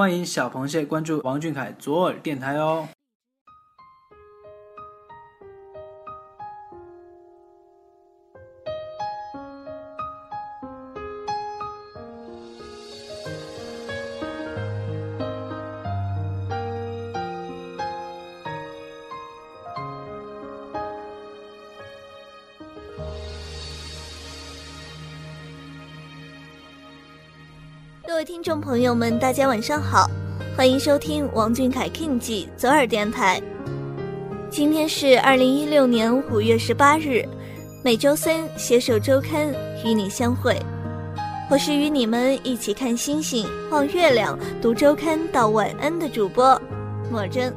欢迎小螃蟹关注王俊凯左耳电台哦。各位听众朋友们，大家晚上好，欢迎收听王俊凯 King 记左耳电台。今天是二零一六年五月十八日，每周三携手周刊与你相会。我是与你们一起看星星、望月亮、读周刊到晚安的主播莫真，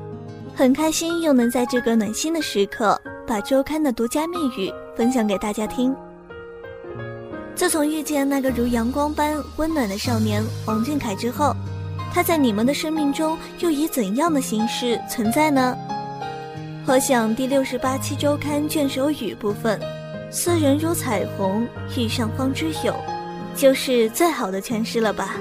很开心又能在这个暖心的时刻，把周刊的独家密语分享给大家听。自从遇见那个如阳光般温暖的少年王俊凯之后，他在你们的生命中又以怎样的形式存在呢？我想第六十八期周刊卷首语部分“斯人如彩虹，遇上方知有”，就是最好的诠释了吧。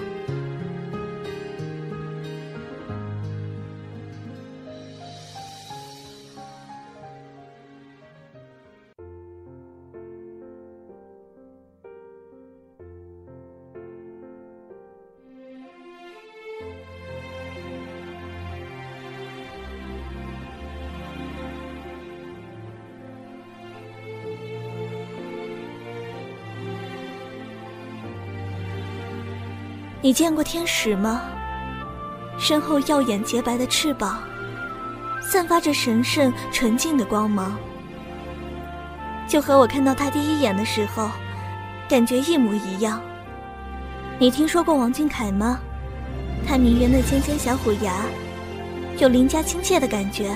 你见过天使吗？身后耀眼洁白的翅膀，散发着神圣纯净的光芒，就和我看到他第一眼的时候，感觉一模一样。你听说过王俊凯吗？他迷人的尖尖小虎牙，有邻家亲切的感觉，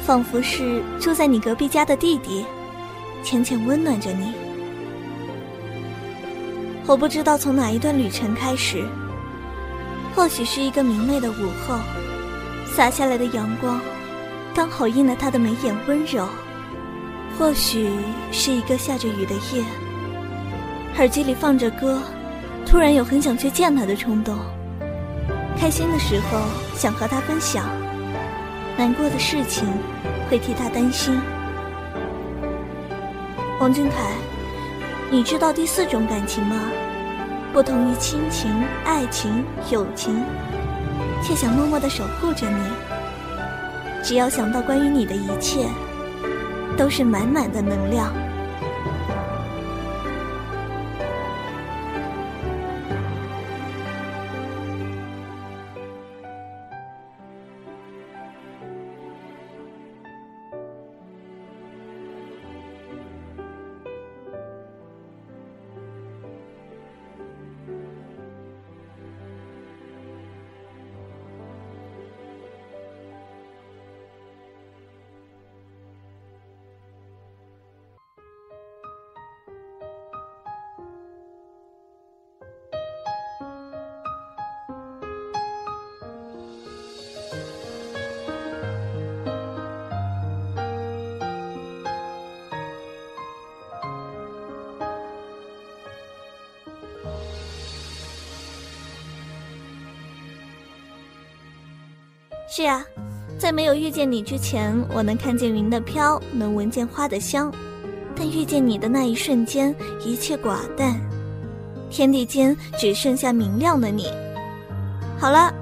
仿佛是住在你隔壁家的弟弟，浅浅温暖着你。我不知道从哪一段旅程开始，或许是一个明媚的午后，洒下来的阳光刚好映了他的眉眼温柔；或许是一个下着雨的夜，耳机里放着歌，突然有很想去见他的冲动。开心的时候想和他分享，难过的事情会替他担心。王俊凯。你知道第四种感情吗？不同于亲情、爱情、友情，却想默默的守护着你。只要想到关于你的一切，都是满满的能量。是啊，在没有遇见你之前，我能看见云的飘，能闻见花的香，但遇见你的那一瞬间，一切寡淡，天地间只剩下明亮的你。好了，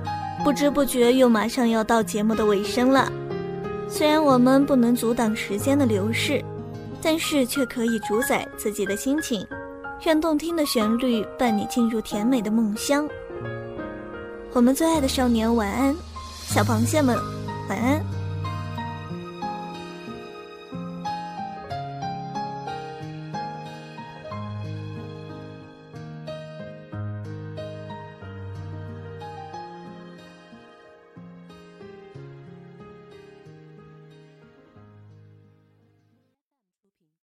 不知不觉又马上要到节目的尾声了。虽然我们不能阻挡时间的流逝，但是却可以主宰自己的心情。愿动听的旋律伴你进入甜美的梦乡。我们最爱的少年，晚安。小螃蟹们，晚安。